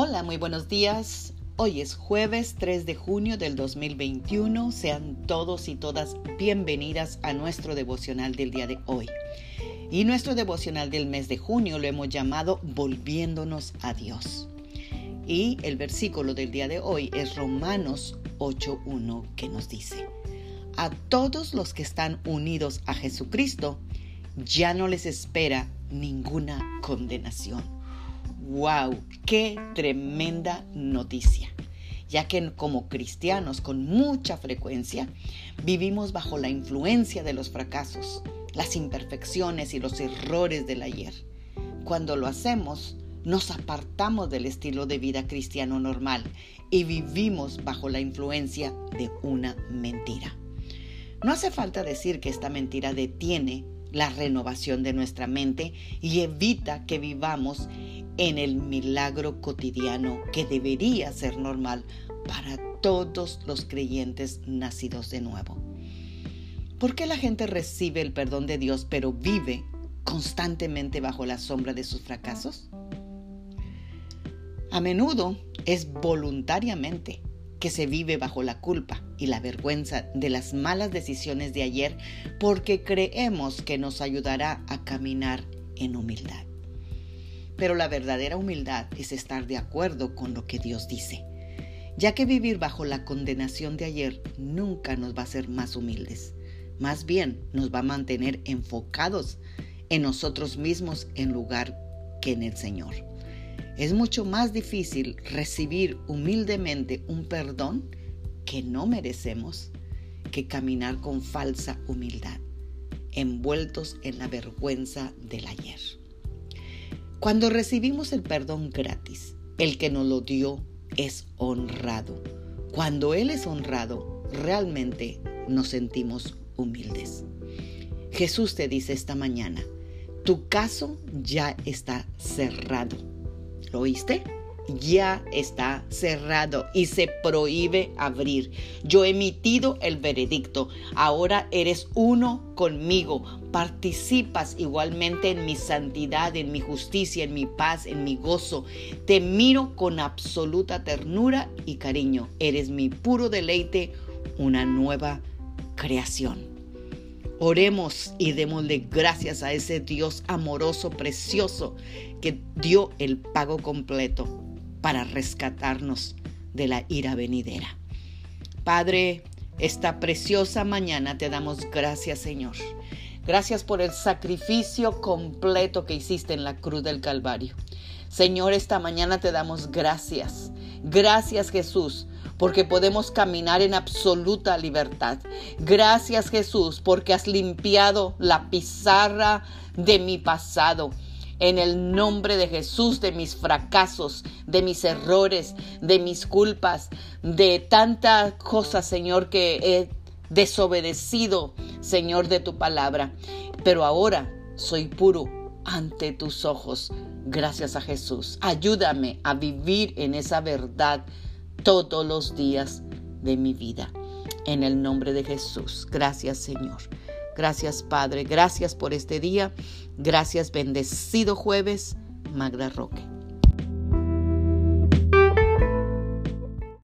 Hola, muy buenos días. Hoy es jueves 3 de junio del 2021. Sean todos y todas bienvenidas a nuestro devocional del día de hoy. Y nuestro devocional del mes de junio lo hemos llamado Volviéndonos a Dios. Y el versículo del día de hoy es Romanos 8.1 que nos dice, a todos los que están unidos a Jesucristo, ya no les espera ninguna condenación ¡Wow! ¡Qué tremenda noticia! ya que como cristianos con mucha frecuencia vivimos bajo la influencia de los fracasos, las imperfecciones y los errores del ayer. Cuando lo hacemos, nos apartamos del estilo de vida cristiano normal y vivimos bajo la influencia de una mentira. No hace falta decir que esta mentira detiene la renovación de nuestra mente y evita que vivamos en el milagro cotidiano que debería ser normal para todos los creyentes nacidos de nuevo. ¿Por qué la gente recibe el perdón de Dios pero vive constantemente bajo la sombra de sus fracasos? A menudo es voluntariamente que se vive bajo la culpa y la vergüenza de las malas decisiones de ayer porque creemos que nos ayudará a caminar en humildad. Pero la verdadera humildad es estar de acuerdo con lo que Dios dice, ya que vivir bajo la condenación de ayer nunca nos va a hacer más humildes, más bien nos va a mantener enfocados en nosotros mismos en lugar que en el Señor. Es mucho más difícil recibir humildemente un perdón que no merecemos que caminar con falsa humildad, envueltos en la vergüenza del ayer. Cuando recibimos el perdón gratis, el que nos lo dio es honrado. Cuando Él es honrado, realmente nos sentimos humildes. Jesús te dice esta mañana, tu caso ya está cerrado. ¿Lo oíste? ya está cerrado y se prohíbe abrir. Yo he emitido el veredicto. Ahora eres uno conmigo. Participas igualmente en mi santidad, en mi justicia, en mi paz, en mi gozo. Te miro con absoluta ternura y cariño. Eres mi puro deleite, una nueva creación. Oremos y démosle gracias a ese Dios amoroso, precioso, que dio el pago completo para rescatarnos de la ira venidera. Padre, esta preciosa mañana te damos gracias, Señor. Gracias por el sacrificio completo que hiciste en la cruz del Calvario. Señor, esta mañana te damos gracias. Gracias, Jesús, porque podemos caminar en absoluta libertad. Gracias, Jesús, porque has limpiado la pizarra de mi pasado en el nombre de Jesús de mis fracasos, de mis errores, de mis culpas, de tantas cosas, Señor, que he desobedecido, Señor, de tu palabra. Pero ahora soy puro ante tus ojos, gracias a Jesús. Ayúdame a vivir en esa verdad todos los días de mi vida. En el nombre de Jesús. Gracias, Señor. Gracias Padre, gracias por este día. Gracias bendecido jueves, Magda Roque.